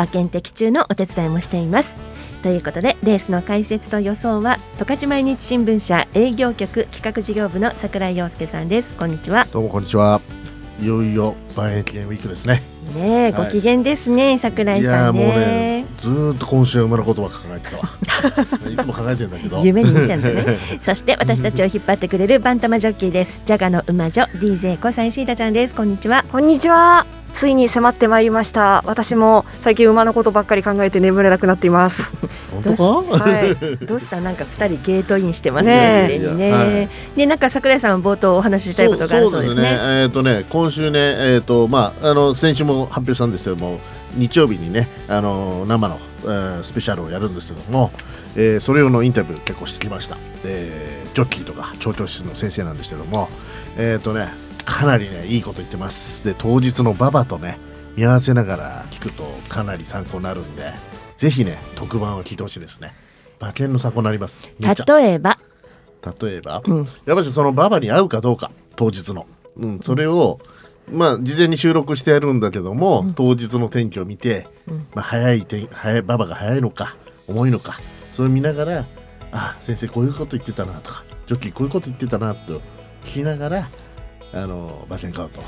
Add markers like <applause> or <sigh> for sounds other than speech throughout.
馬券的中のお手伝いもしています。ということでレースの解説と予想は十勝毎日新聞社営業局企画事業部の櫻井陽介さんです。こんにちは。どうもこんにちは。いよいよ万円記念ウィークですね。ねえ、ご機嫌ですね櫻井いさんやもうねねずーっと今週は馬のことば考えてたわ。<laughs> いつも考えてるんだけど。夢に見たんじゃないそして私たちを引っ張ってくれるバンタマジョッキーです。ジャガの馬女 DJ 小西シータちゃんです。こんにちは。こんにちはついに迫ってまいりました。私も最近馬のことばっかり考えて眠れなくなっています。<laughs> 本当か？はい。<laughs> どうした？なんか二人ゲートインしてますね。ねね、はい。でなんか櫻井さん冒頭お話ししたいことがあるそうですね。えっ、とね今週ねえっ、とまああの先週も発表したんですけども日曜日にねあの生の、えースペシャルをやるんですけども、えーそれ用のインタビュー結構してきました。でジョッキーとか調教師の先生なんですけどもえっ、とねかなりねいいこと言ってます。で当日の馬場とね見合わせながら聞くとかなり参考になるんでぜひね特番を聞いてほしいですね。馬券の参考になります。例えば、例えば、うん。やっぱりその馬場に合うかどうか当日の、うん、それを、まあ事前に収録してやるんだけども、当日の天気を見て、うん。まあ、早い天早い馬場が早いのか重いのかそれを見ながらあ先生こういうこと言ってたなとかジョッキーこういうこと言ってたなと聞きながらあの馬券買うと。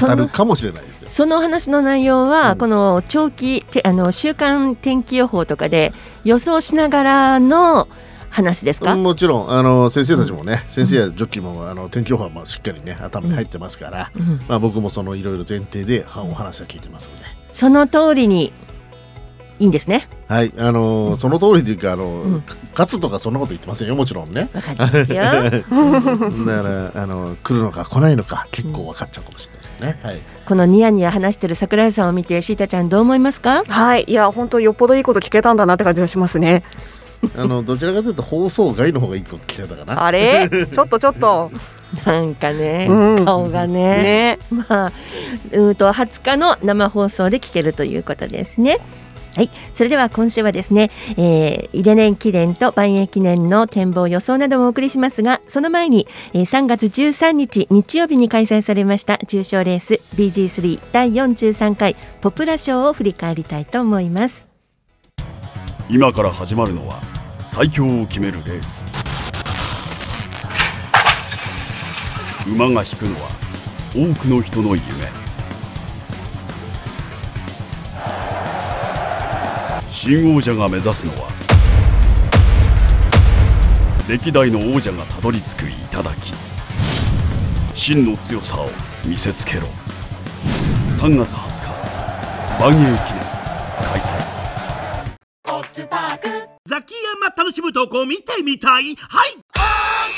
当たるかもしれないですよ。その話の内容は、うん。この長期てあの週間天気予報とかで予想しながらの話ですか、うんもちろん。あの先生たちもね、先生やジョッキーもあの天気予報はまあしっかりね頭に入ってますから、うん。まあ、僕もそのいろいろ前提ではお話は聞いてますので。その通りにいいんですね。はい、あのーその通りというか、あのーうん。か勝つとかそんなこと言ってませんよ、もちろんね。わかりますよ。<laughs> だから、あのー来るのか来ないのか、結構分かっちゃうかもしれないですね。はい。このニヤニヤ話してる桜井さんを見てシータちゃんどう思いますか？はい。いや本当よっぽどいいこと聞けたんだなって感じがしますね。あの、どちらかというと、放送外の方がいいこと聞いてたかな。あれ？ちょっとちょっと <laughs> なんかね、うん。顔がね。ね。まあ、うんと20日の生放送で聞けるということですね。はい、それでは今週はですね、えー、イレネン記念と万栄記念の展望予想などもお送りしますが、その前に、えー、3月13日日曜日に開催されました重賞レース BG3 第43回ポプラ賞を振り返りたいと思います。今から始まるのは最強を決めるレース馬が引くのは多くの人の夢。新王者が目指すのは歴代の王者がたどり着く頂真の強さを見せつけろ。3月20日万栄記念開催。ザキヤマ楽しむ投稿見てみたい？はい。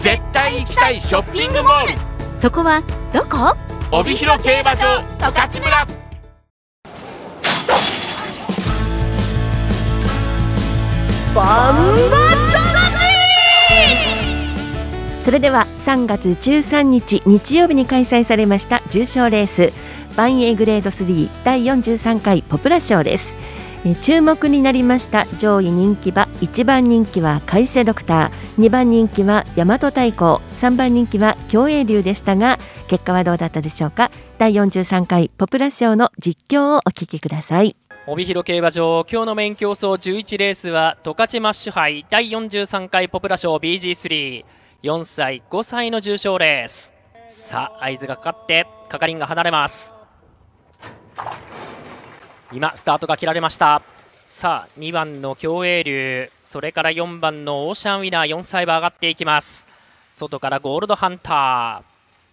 絶対行きたいショッピングモール。そこはどこ？帯広競馬場十勝村。バンそれでは3月13日日曜日に開催されました重賞レースバンエーグレード3第43回ポプラ賞です注目になりました上位人気馬1番人気は海星ドクター2番人気は大和太鼓3番人気は競泳流でしたが結果はどうだったでしょうか？第43回ポプラ賞の実況をお聞きください。帯広競馬場今日のメイン競争11レースは十勝マッシュ杯第43回ポプラ賞 BG34 歳5歳の重賞レース。さあ合図がかかって係員が離れます。今スタートが切られました。さあ2番の競泳流それから4番のオーシャンウィナー。4歳馬上がっていきます。外からゴールドハンター。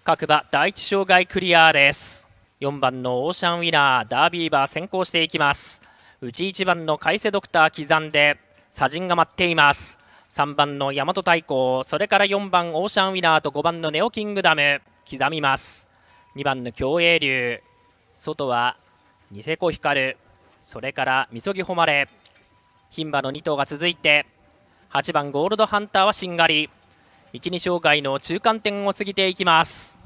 各馬第一障害クリアです。4番のオーシャンウィナー。ダービーバー先行していきます。内1番の海瀬ドクター刻んで砂陣が待っています。3番の大和太鼓。それから4番オーシャンウィナーと5番のネオキングダム。刻みます。2番の競泳竜。外はニセコ光それからみそぎ誉れ。牝馬の2頭が続いて8番ゴールドハンターはしんがり。1、2障害の中間点を過ぎていきます。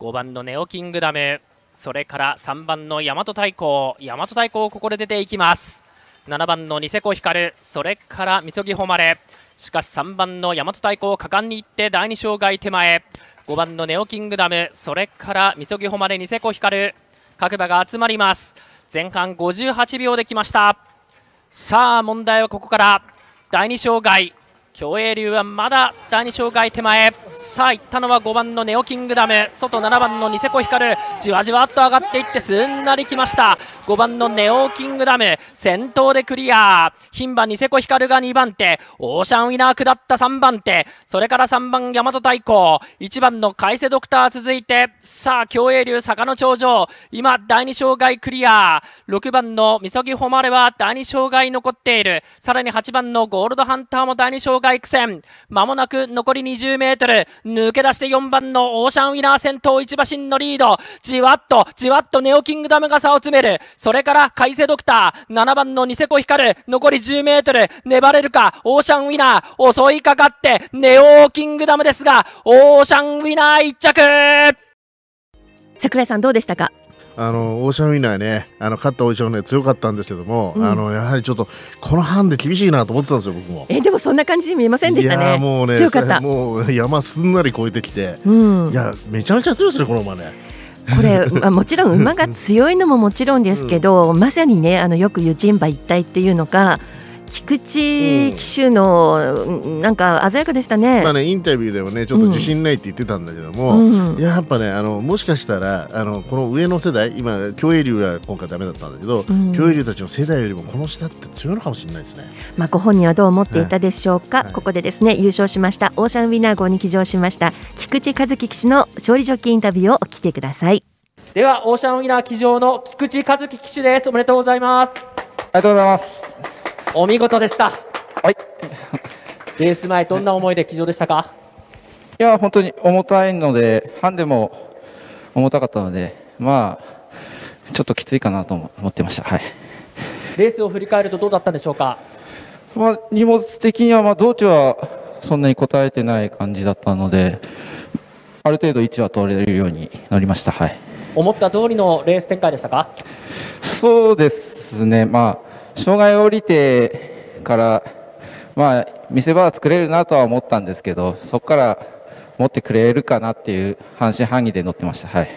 5番のネオキングダム。それから3番の大和太鼓。大和太鼓ここで出ていきます。7番のニセコ光それからみそぎ誉れ。しかし3番の大和太鼓果敢に行って第2障害手前。5番のネオキングダム。それからみそぎ誉れニセコ光各馬が集まります。前半58秒できました。さあ問題はここから。第2障害競泳流はまだ第2障害手前。さあ行ったのは5番のネオキングダム。外7番のニセコ光じわじわっと上がっていってすんなりきました。5番のネオキングダム。先頭でクリア。牝馬ニセコ光が2番手。オーシャンウィナー下った3番手。それから3番大和太鼓1番の海瀬ドクター続いて。さあ競泳流坂の頂上。今第2障害クリア。6番のみそぎ誉れは第2障害残っている。さらに8番のゴールドハンターも第2障害苦戦まもなく残り20メートル。抜け出して4番のオーシャンウィナー先頭一馬身のリード。じわっとじわっとネオキングダムが差を詰める。それから海瀬ドクター。7番のニセコ光残り10メートル。粘れるか？オーシャンウィナー。襲いかかってネオキングダムですがオーシャンウィナー1着。桜井さんどうでしたか？あのオーシャンウィナーねあの勝ったオーシャンウィナー強かったんですけども、うん。あのやはりちょっとこのハンデ厳しいなと思ってたんですよ僕も。えでもそんな感じに見えませんでしたいねやもうね強かった。もう山すんなり越えてきて、うん。いやめちゃめちゃ強いですねこの馬ね。これまあもちろん馬が強いのももちろんですけど、<laughs> まさにねあのよく言う人馬一体っていうのが菊池騎手の、うんなんか鮮やかでしたね。まあねインタビューでもねちょっと自信ないって言ってたんだけども、うん。いややっぱねあのもしかしたらあのこの上の世代今競泳竜は今回ダメだったんだけど、うん。競泳竜たちの世代よりもこの下って強いのかもしれないですね。まあ、ご本人はどう思っていたでしょうか、ここでですね優勝しましたオーシャンウィナー号に騎乗しました菊池和樹騎手の勝利ジョッキーインタビューをお聞きください。ではオーシャンウィナー騎乗の菊池和樹騎手です。おめでとうございます。ありがとうございますお見事でした。はい。レース前どんな思いで騎乗でしたか？いや本当に重たいのでハンデも重たかったのでまあちょっときついかなと思ってました。はい。レースを振り返るとどうだったんでしょうか？まあ、荷物的には、まあ、道中はそんなに答えてない感じだったので、ある程度位置は取れるようになりました。はい。思った通りのレース展開でしたか？そうですね。まあ、障害を降りてから、まあ、見せ場は作れるなとは思ったんですけど、そこから持ってくれるかなっていう半信半疑で乗ってました。はい。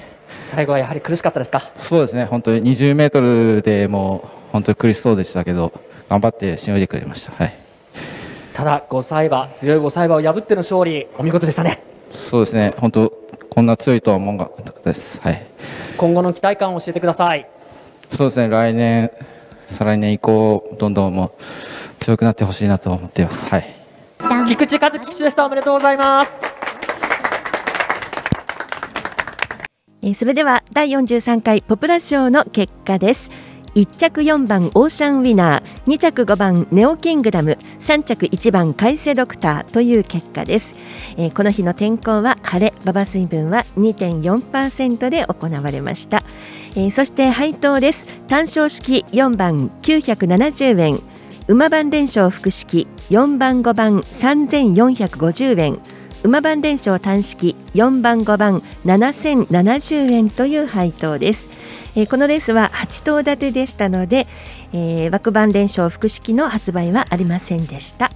最後はやはり苦しかったですか？そうですね。本当に20メートルでもう本当に苦しそうでしたけど、頑張ってしのいでくれました。はい。ただ5歳馬強い5歳馬を破っての勝利お見事でしたねそうですね。本当こんな強いとは思わなかったです。はい。今後の期待感を教えてくださいそうですね。来年、再来年以降、どんどんもう強くなってほしいなと思っています。はい。菊池和樹騎手でした。おめでとうございます。えーそれでは第43回ポプラ賞の結果です。1着4番オーシャンウィナー2着5番ネオキングダム3着1番海瀬ドクターという結果です、えーこの日の天候は晴れ馬場水分は2.4%で行われました、えーそして配当です単勝式4番970円馬番連勝複式4番5番3450円馬番連勝単式4番5番7070円という配当です、えーこのレースは8頭立てでしたので、えー枠番連勝複式の発売はありませんでした。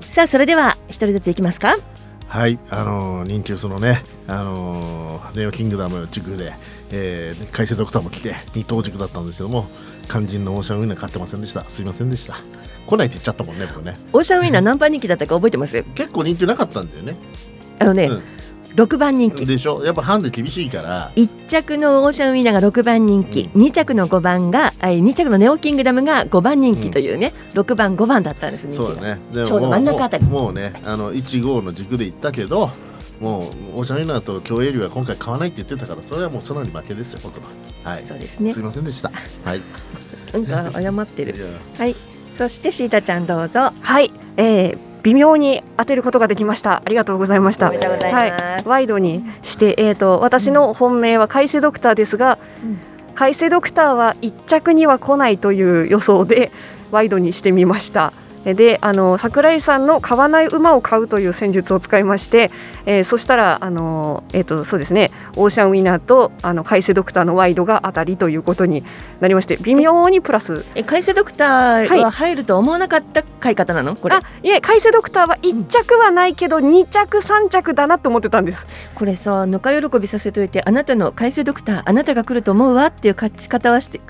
さあそれでは一人ずついきますか。はい、あのー、人気そのね、あのーネオキングダム軸で、えー、海星ドクターも来て二等軸だったんですけども肝心のオーシャンウィナー勝ってませんでした。すいませんでした。来ないって言っちゃったもんね僕ね。オーシャンウィナー何番人気だったか覚えてます？<laughs> 結構人気なかったんだよね。あのね、6番人気。でしょ？やっぱハンデ厳しいから。1着のオーシャンウィナーが6番人気、2着の5番が2着のネオキングダムが5番人気というね、うん、6番5番だったんですねそうだねちょうど真ん中あたり。もうねあの15の軸でいったけどもうオーシャンウィナーと競泳流は今回買わないって言ってたからそれはもうそのに負けですよ僕は。はい。そうですね。すいませんでした。はい。<laughs> なんか謝ってる。はい。そしてシータちゃんどうぞ。はい。えー、微妙に当てることができました。ありがとうございました。はい、ワイドにしてえっ、ー、と私の本命は海星ドクターですが、うん、海星ドクターは1着には来ないという予想でワイドにしてみましたであの桜井さんの買わない馬を買うという戦術を使いまして、えー、そしたらあの、えーとそうですね、オーシャンウィナーとあの海星ドクターのワイドが当たりということになりまして微妙にプラス。え海星ドクターは入ると思わなかった買い方なの？これ。あいえ海星ドクターは1着はないけど2着3着だなと思ってたんです。これさぬか喜びさせといてあなたの海星ドクターあなたが来ると思うわっていう勝ち方はして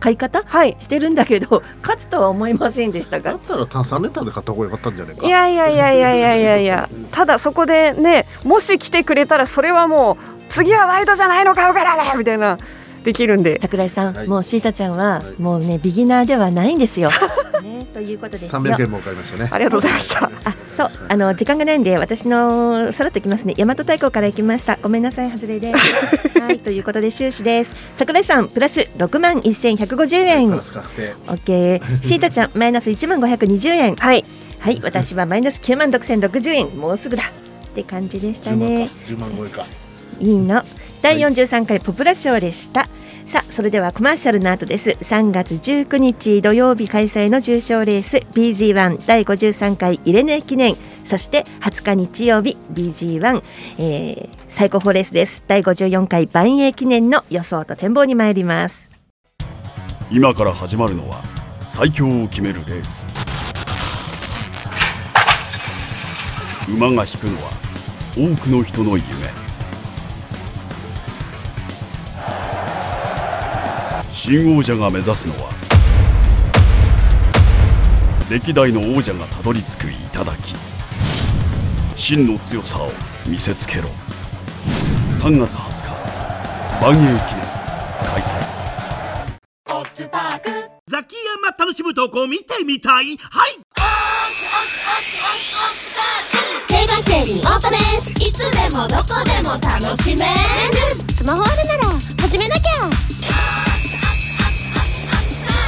買い方、はい、してるんだけど勝つとは思いませんでしたが。だったら3ネタで買った方が良かったんじゃないか。いやいやいやいやいやいやいや。ただそこでねもし来てくれたらそれはもう次はワイドじゃないの買うからねみたいな。できるんで桜井さん、はい、もうシータちゃんは、もうねビギナーではないんですよ。<laughs> ね、ということで三百円も買いましたね。ありがとうございました。あ、そうあの時間がないんで私のさらっときますね。大和太鼓から行きました。ごめんなさい外れです。<laughs> はいということで終始です。桜井さんプラス六万一千百五十円。オッケー。シータちゃん <laughs> マイナス一万五百二十円。はい。はい私はマイナス九万六千六十円。もうすぐだって感じでしたね。十万超えか。いいの。第43回ポプラ賞でした。さあそれではコマーシャルの後です。3月19日土曜日開催の重賞レース BG1 第53回イレネ記念。そして20日日曜日 BG1、えー、最高峰レースです。第54回万栄記念の予想と展望に参ります。今から始まるのは最強を決めるレース。馬が引くのは多くの人の夢。新王者が目指すのは歴代の王者がたどり着く頂真の強さを見せつけろ。3月20日万栄記念開催。ザキヤマ楽しむ投稿見てみたい。はい。オートですいつでもどこでも楽しめるスマホあるなら始めなきゃ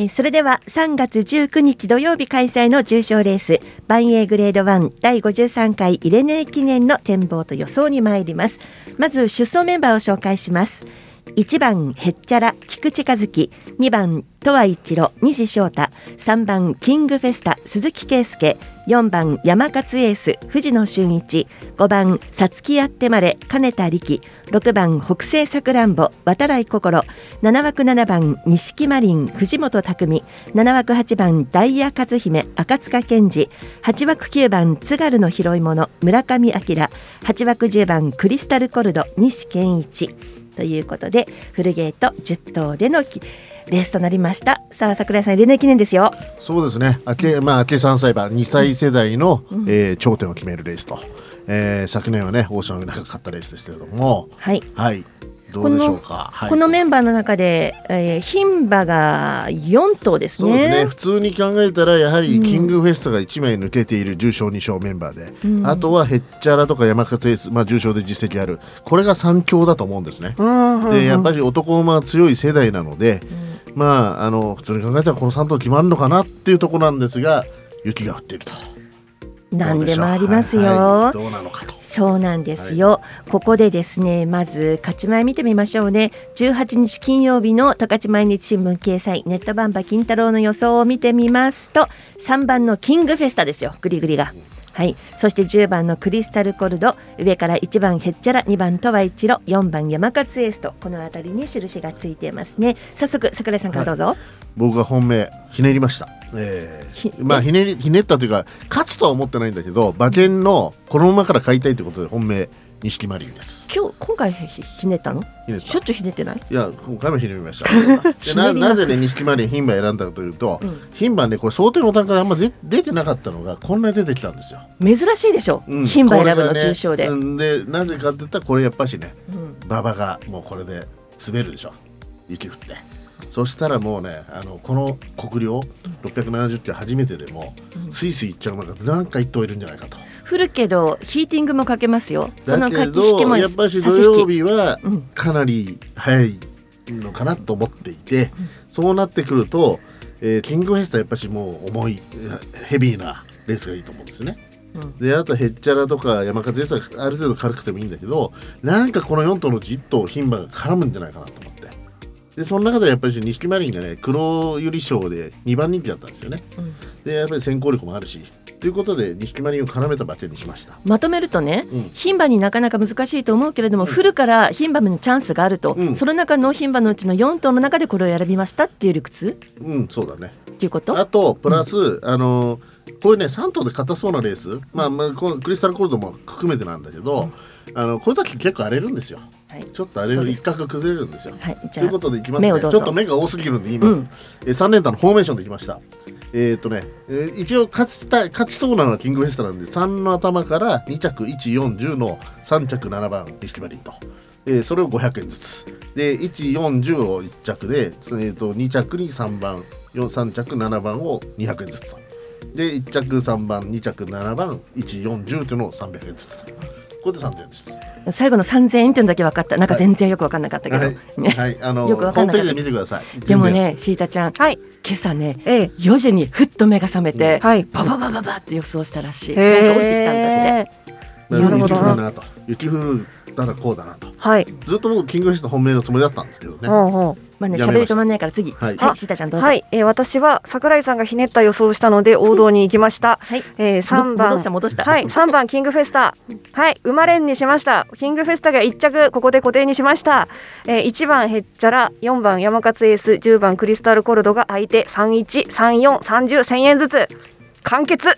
えそれでは3月19日土曜日開催の重賞レースバンエーグレード1第53回イレネー記念の展望と予想に参ります。まず出走メンバーを紹介します。1番へっちゃら菊池和樹2番とわ一郎西翔太3番キングフェスタ鈴木圭介4番山勝エース藤野俊一。5番さつきやってまれ金田力。6番北西さくらんぼ渡来心。7枠7番錦マリン藤本匠7枠8番ダイヤ和姫赤塚健二。8枠9番津軽の拾い物村上明。8枠10番クリスタルコルド西健一。ということでフルゲート10頭でのレースとなりました。さあ桜井さん連盟記念ですよ。そうですね。明けまあ明け3歳馬2歳世代の、うん、えー、頂点を決めるレースと、えー、昨年はねオーシャンが勝ったレースですけれども。はい、はい。どうでしょうか、はい、このメンバーの中で、えー、牝馬が4頭ですね。そうですね。普通に考えたらやはりキングフェストが1枚抜けている重賞2勝メンバーで、うん、あとはヘッチャラとか山勝エース、まあ、重賞で実績ある。これが3強だと思うんですね。でやっぱり男馬は強い世代なので、うんまああの普通に考えたらこの3頭決まるのかなっていうところなんですが雪が降っていると。何でもありますよ、はいはい、どうなのかと。そうなんですよ、はい、ここでですねまず勝ち前見てみましょうね。18日金曜日の十勝毎日新聞掲載ネットバンバ金太郎の予想を見てみますと3番のキングフェスタですよグリグリがはい、そして10番のクリスタルコルド。上から1番ヘッチャラ2番トワイチロ4番山勝エースと。この辺りに印がついていますね。早速桜井さんからどうぞ、僕が本命ひねりました、えー、まあひねりひねったというか勝つとは思ってないんだけど馬券のこの馬から買いたいということで本命錦マリンです。今日今回ひひねったの？しょっちゅうひねってない？いや今回もひねりました。でななぜね錦マリン牝馬選んだかというと牝馬、ねこれ想定の段階あんまで出てなかったのがこんなに出てきたんですよ。珍しいでしょ？うん。牝馬選ぶの重賞で、うん。でなぜかって言ったらこれやっぱしねうん。馬場がもうこれで滑るでしょ。雪降って。そしたらもうねあのこの国領670キロ初めてでも、スイスイ行っちゃう馬が何か一頭いるんじゃないかと降るけどヒーティングもかけますよ。その駆け引きもどやっぱし土曜日はかなり早いのかなと思っていて、そうなってくると、えーキングフェスタやっぱしもう重いヘビーなレースがいいと思うんですね。であとヘッチャラとか山風ですある程度軽くてもいいんだけどなんかこの4頭のうち1頭牝馬が絡むんじゃないかなと思ってでその中でやっぱり錦マリンがね黒百合賞で2番人気だったんですよね、でやっぱり先行力もあるしということで錦マリンを絡めた馬券にしました。まとめるとね、うん。牝馬になかなか難しいと思うけれども、降るから牝馬にチャンスがあると、その中の牝馬のうちの4頭の中でこれを選びましたっていう理屈？うんそうだね。っていうこと？あとプラス、あのこういうね3頭で硬そうなレース、まあ、まあこのクリスタルコールドも含めてなんだけど、あのこういう時結構荒れるんですよ、ちょっと荒れる一角崩れるんですよ、じゃあということでいきますね。ちょっと目が多すぎるんで言います、うん。え3連単のフォーメーションできました。えっ、とね、えー一応勝ちたい勝ちそうなのはキングフェスタなんで3の頭から2着140の3着7番錦マリンと、えーそれを500円ずつ。で140を1着で、えー、と2着に3番3着7番を200円ずつと。で1着3番2着7番140というのを300円ずつとこれで3000円です。最後の3000円っていうのだけ分かった。なんか全然よく分かんなかったけど、はい、ね。はい、あのよくわホームページかんなかったで見てください。でもねシータちゃん、今朝ね、4時にふっと目が覚めて、バババババって予想したらしい、へー。なんか降りてきたんだってなるほど。なるほど雪降るなと。雪降るたらこうだなと。はい。ずっと僕キングフェスト本命のつもりだったんですけどね。ほうほう。まあね喋り止まんないから次。はい。はいシータちゃんどうぞ。はい、えー私は桜井さんがひねった予想をしたので王道に行きました。はい、えー、3番。戻した戻した。はい、3番キングフェスタ。はい、生まれんにしました。キングフェスタが1着ここで固定にしました。えー、1番ヘッチャラ、4番山勝エース、10番クリスタルコルドが相手。31、34、30、1000円ずつ。完結。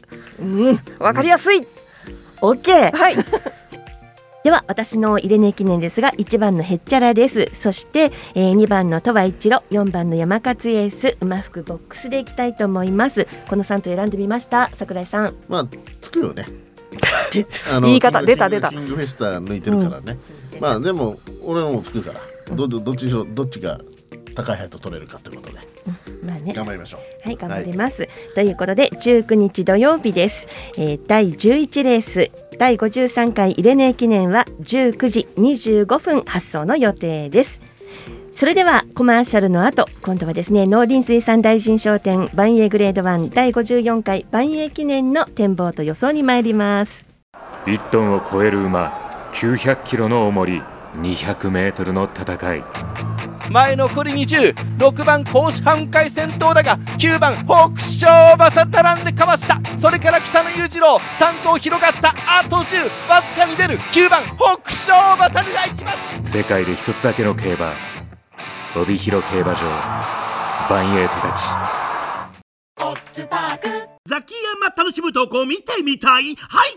うん、わかりやすい。オッケーはい。<laughs> では私の入れ値記念ですが1番のヘッチャラです。そして、えー、2番の鳥羽一郎4番の山勝エース馬服ボックスでいきたいと思います。この3と選んでみました。桜井さん。まあつくよね。<laughs> 言い方出た出た。キングフェスタ抜いてるからね、まあでも俺もつくから。どどどっちどっちが高い配当取れるかということでまあね。頑張りましょう。はい頑張ります、ということで19日土曜日です、えー、第11レース第53回入れ値記念は19時25分発送の予定です。それではコマーシャルの後今度はですね農林水産大臣商店万栄グレード1第54回万栄記念の展望と予想に参ります。1トンを超える馬900キロの重り200メートルの戦い前残り206番甲子半回先頭だが9番北勝馬さ並んでかわした。それから北野裕次郎3頭広がったあと10わずかに出る。9番北勝馬さでいきます。世界で一つだけの競馬帯広競馬場万栄十勝ザキヤマ楽しむ投稿見てみたい？はい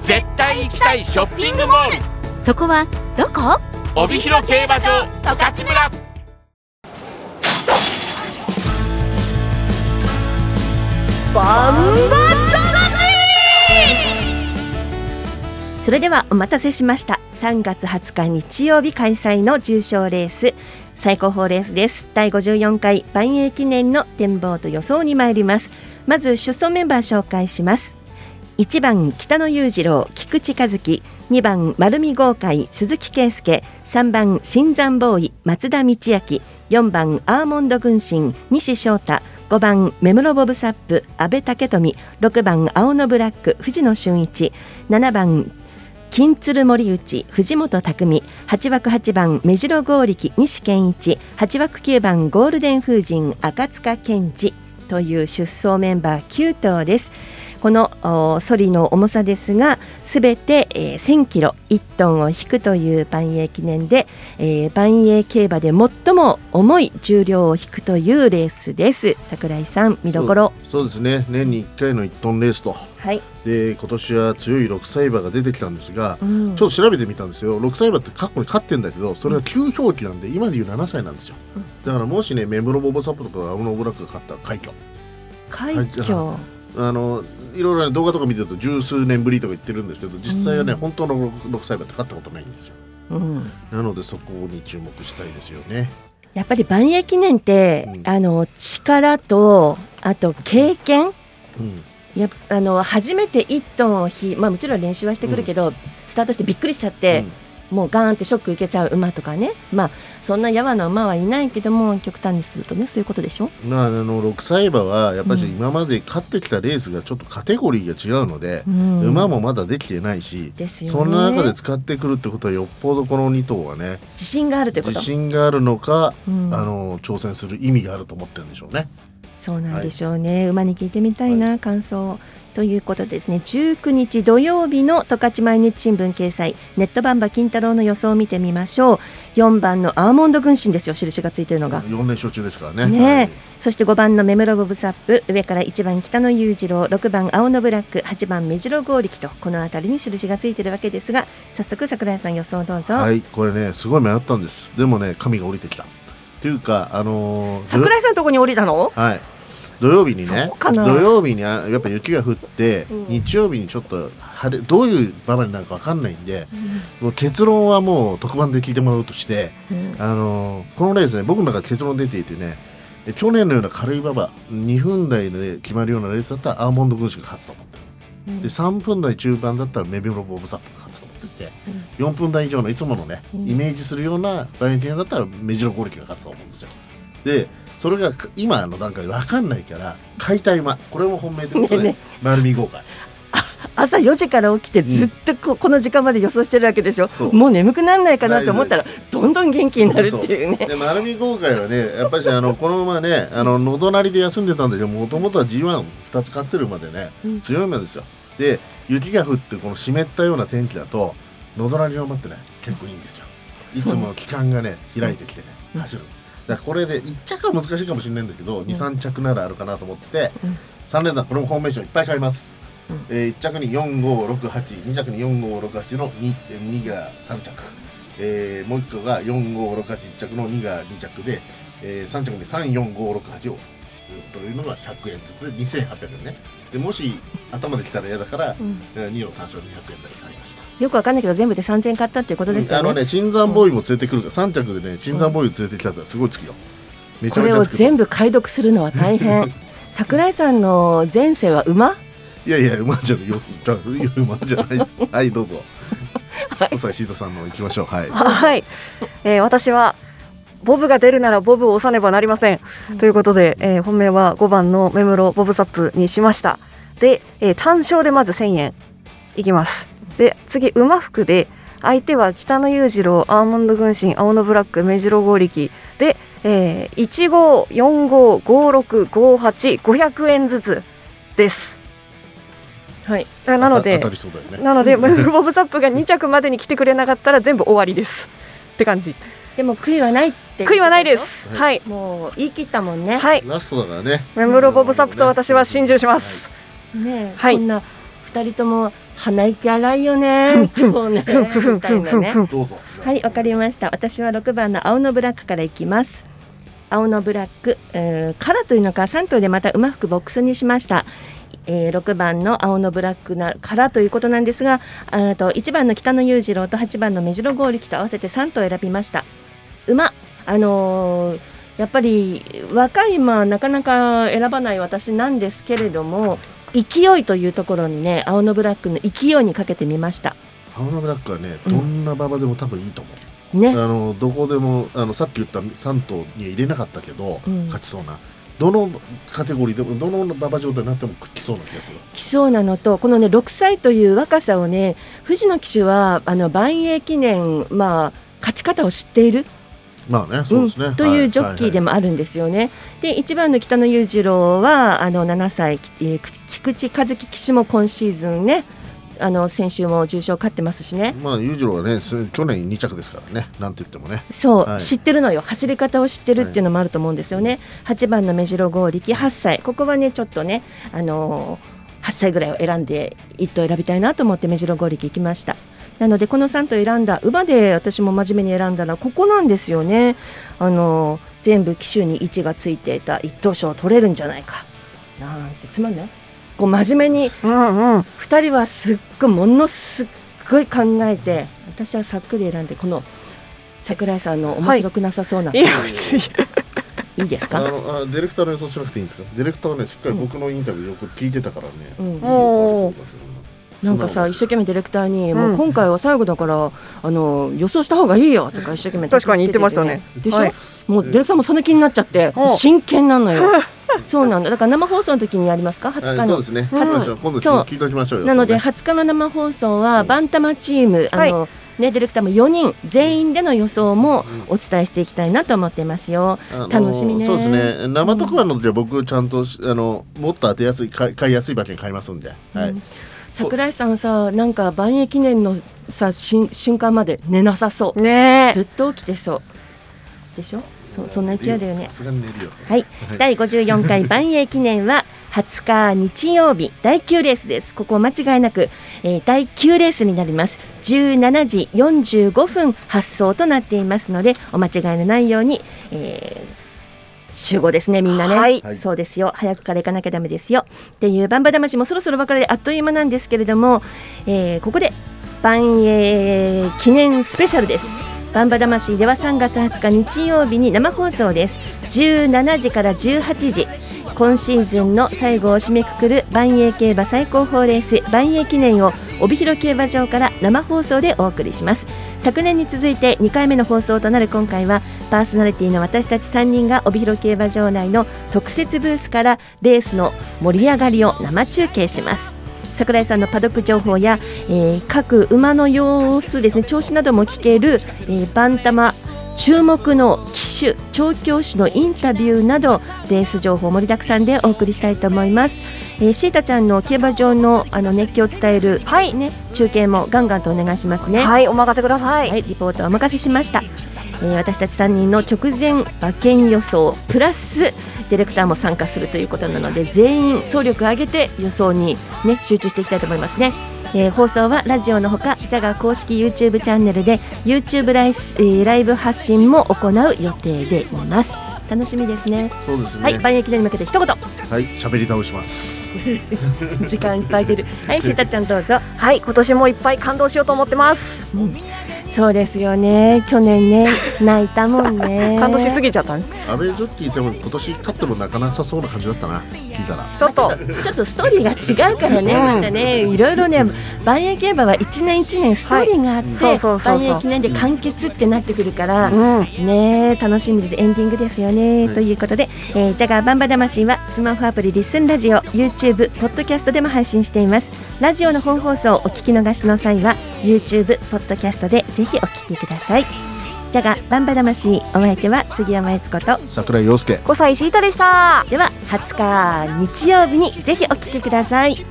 絶対行きたいショッピングモール。そこはどこ？帯広競馬場十勝村。バンそれではお待たせしました。3月20日日曜日開催の重賞レース。最高峰レースです。第54回万栄記念の展望と予想に参ります。まず出走メンバー紹介します1番北野裕次郎菊池和樹2番丸見豪快鈴木圭介3番新山ボーイ松田道明4番アーモンド軍神西翔太5番目室ボブサップ阿部武富6番青のブラック藤野俊一7番金鶴森内藤本匠8枠8番目白剛力西健一8枠9番ゴールデン風神赤塚健二という出走メンバー9頭です。このソリの重さですがすべて、えー、1000キロ1トンを引くという万栄記念で、えー、万栄競馬で最も重い重量を引くというレースです。桜井さん見どころ？そうですね。年に1回の1トンレースと。はい。で今年は強い6歳馬が出てきたんですが、うん、ちょっと調べてみたんですよ。6歳馬って過去に勝ってんだけどそれは9表記なんで今でいう7歳なんですよ、うん、だからもしねメムロボボサップとかアウノブラックが勝ったら快挙。快挙。あのいろいろ、ね、動画とか見てると十数年ぶりとか言ってるんですけど実際はね、うん、本当の6歳馬って勝ったことないんですよ、うん、なのでそこに注目したいですよね。やっぱり万栄記念って、うん、あの力とあと経験、やあの初めて1トンをひ、まあ、もちろん練習はしてくるけど、スタートしてびっくりしちゃって、もうガーンってショック受けちゃう馬とかね、まあ、そんなやわな馬はいないけども極端にするとねそういうことでしょ、まあ、あの6歳馬はやっぱり今まで勝ってきたレースがちょっとカテゴリーが違うので、うん、馬もまだできてないし、ね、そんな中で使ってくるってことはよっぽどこの2頭はね自信があるってこと？自信があるのか、うん、あの挑戦する意味があると思ってるんでしょうね。そうなんでしょうね、はい、馬に聞いてみたいな、はい、感想。ということですね。19日土曜日の十勝毎日新聞掲載。ネットバンバ金太郎の予想を見てみましょう。4番のアーモンド軍神ですよ。印がついてるのが。4連勝中ですからね。ね、はい、そして5番のメムロボブサップ。上から1番北野裕次郎。6番青のブラック。8番目白剛力とこの辺りに印がついてるわけですが早速桜井さん予想どうぞ。はい。これねすごい迷ったんです。でもね神が降りてきた。というかあのー、桜井さんのとこに降りたの？はい土曜日にね土曜日にやっぱ雪が降って、うん、日曜日にちょっと晴れどういう場面になるか分かんないんで、うん、もう結論はもう特番で聞いてもらうとして、うん、あのこのレースね僕の中で結論出ていてね去年のような軽い馬場2分台で決まるようなレースだったらアーモンド軍師が勝つと思ってる、で3分台中盤だったらメビロボブサップが勝つと思っていて、うん、4分台以上のいつものね、イメージするようなバイオティだったらメジロゴリキが勝つと思うんですよ。でそれが今の段階で分かんないから解体間これも本命ということで、丸み豪快。朝4時から起きてずっとこ,、この時間まで予想してるわけでしょ、う。もう眠くならないかなと思ったらどんどん元気になるっていうね。で丸み豪快はねやっぱりあのこのままねあののどなりで休んでたんだけどもともとは G12 つ買ってるまでね、強い馬ですよ。で雪が降ってこの湿ったような天気だとのどなりの馬ってね結構いいんですよ。いつも期間がね開いてきてね走る、だからこれで1着は難しいかもしれないんだけど、うん、23着ならあるかなと思って、うん、3連弾これもフォーメーションいっぱい買います、うん、えー、1着に45682着に4568の 2, 2が3着、えー、もう1個が45681着の2が2着で、えー、3着に34568を。というのが100円ずつで2800円ねでもし頭で来たら嫌だから、うん、2の単勝200円だけ買いました。よくわかんないけど全部で3000円買ったっていうことですよね、あのね新山ボーイも連れてくるから、3着でね新山ボーイ連れてきたらすごいつくよ。めちゃめちゃこれを全部解読するのは大変。<laughs> 桜井さんの前世は馬？いやいや馬じゃないよ。す馬じゃないです。はいどうぞ。はい、シートさんの行きましょう。はい、はい、えー、私はボブが出るならボブを押さねばなりません、うん、ということで、えー、本命は5番のメムロボブサップにしました。で、えー、単勝でまず1000円。いきます。で次馬服で相手は北野裕次郎アーモンド軍神青のブラック目白剛力。で、えー、15455658円ずつです。はい、なので、ね、なので、ボブサップが2着までに来てくれなかったら全部終わりです。って感じ。でも悔いはないって悔いはないです。はい、もう言い切ったもんね。はい。ラストだからね。メムロボブサップと私は心中します。ね、はい、そんな二人とも鼻息荒いよね。今日ね。はい、わかりました。私は六番の青のブラックからいきます。青のブラック、えー、カラーというのか三頭でまた馬服ボックスにしました。えー、6番の青のブラックなからということなんですがあと1番の北野裕次郎と8番の目白剛力と合わせて3頭選びました馬。あのー、やっぱり若い馬なかなか選ばない私なんですけれども勢いというところにね青のブラックの勢いにかけてみました。青のブラックはねどんな馬場でも多分いいと思う、ね。あのどこでもあのさっき言った3頭には入れなかったけど、うん。勝ちそうな。どのカテゴリーでもどの馬場状態になっても来そうな気がする。来そうなのとこのね6歳という若さをね藤野騎手はあの万栄記念まあ勝ち方を知っているまあねそうですね、うんというジョッキーでも、もあるんですよね。で1番の北野裕次郎はあの7歳、えー、菊池和樹騎手も今シーズンねあの先週も重賞勝ってますしね。まあ裕次郎はねす去年2着ですからね。なんて言ってもね。そう、はい。知ってるのよ。走り方を知ってるっていうのもあると思うんですよね、8番の目白剛力8歳。ここはねちょっとねあのー8歳ぐらいを選んで1頭選びたいなと思って目白剛力行きました。なのでこの3頭選んだ馬で私も真面目に選んだらここなんですよね。あのー全部機種に位置がついていた一等賞を取れるんじゃないか。なんてつまんない。こう真面目に2人はすっごいものすっごい考えて私はさっくり選んでこの桜井さんの面白くなさそうな、い。や別にいいですか？あのあディレクターの予想しなくていいんですか？ディレクターはねしっかり僕のインタビューよく聞いてたからね、うんなんかさ一生懸命ディレクターに、うん。もう今回は最後だからあの予想した方がいいよとか一生懸命確かに言ってましたね。でしょ、はい。もうディレクターもその気になっちゃってうん。真剣なのよ。<laughs> そうなんだ。だから生放送の時にやりますか？20日の、はいそうですね、今度そう聞いておきましょうよ。なのでそうね20日の生放送はバンタマチーム、あのね、ディレクターも4人全員での予想もお伝えしていきたいなと思ってますよ。あの楽しみね。そうですね生特番ので僕ちゃんとあのもっと当てやすい買い買いやすい馬券買いますんで、はい桜井さんさなんか万栄記念のさし瞬間まで寝なさそう。ねずっと起きてそう。でしょ？そそんな勢いだよねさ。すがに寝るよはい、第54回 <laughs> 万栄記念は20日日曜日第9レースです。ここ間違いなく、えー第9レースになります。17時45分発送となっていますのでお間違いのないように、えー集合ですねみんなね、はい。そうですよ。早くから行かなきゃダメですよ。っていうバンバ魂もそろそろ別れであっという間なんですけれども、えーここで万栄記念スペシャルです。バンバ魂では3月20日日曜日に生放送です17時から18時。今シーズンの最後を締めくくる万栄競馬最高峰レース万栄記念を帯広競馬場から生放送でお送りします。昨年に続いて2回目の放送となる今回はパーソナリティの私たち3人が帯広競馬場内の特設ブースからレースの盛り上がりを生中継します。桜井さんのパドック情報や、えー各馬の様子ですね調子なども聞ける、えーバンタマ注目の騎手調教師のインタビューなどレース情報盛りだくさんでお送りしたいと思います、えー、シータちゃんの競馬場のあの熱気を伝える、ね、中継もガンガンとお願いしますね。はいお任せください、はい、リポートはお任せしました、えー私たち3人の直前馬券予想プラスディレクターも参加するということなので全員総力を挙げて予想に、ね、集中していきたいと思いますね、えー放送はラジオのほかジャガー公式 YouTube チャンネルで YouTube ライス、えーライブ発信も行う予定でいます。楽しみですね。そうですね。はい万益に向けて一言。はい喋り倒します。<laughs> 時間いっぱい出る。はいシータちゃんどうぞ。はい今年もいっぱい感動しようと思ってます、そうですよね。去年ね <laughs> 泣いたもんね。感動しすぎちゃったね。アベジョッキーでも今年勝っても泣かなさそうな感じだったな。聞いたら。ちょっと。ちょっとストーリーが違うからね、またね、いろいろね、万栄競馬は一年一年ストーリーがあって、万栄記念で完結ってなってくるから、うん。ね楽しみでエンディングですよね、ということで、えー、ジャガーバンバ魂はスマホアプリリッスンラジオ、YouTube、ポッドキャストでも配信しています。ラジオの本放送お聞き逃しの際は YouTube、ポッドキャストでぜひお聞きください。ジャガーバンバ魂お相手は杉山悦子と桜井陽介。5歳シータでした。では20日日曜日にぜひお聞きください。ジ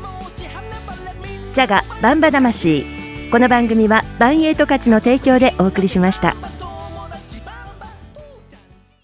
ャガバンバ魂。この番組はバンエイト価値の提供でお送りしました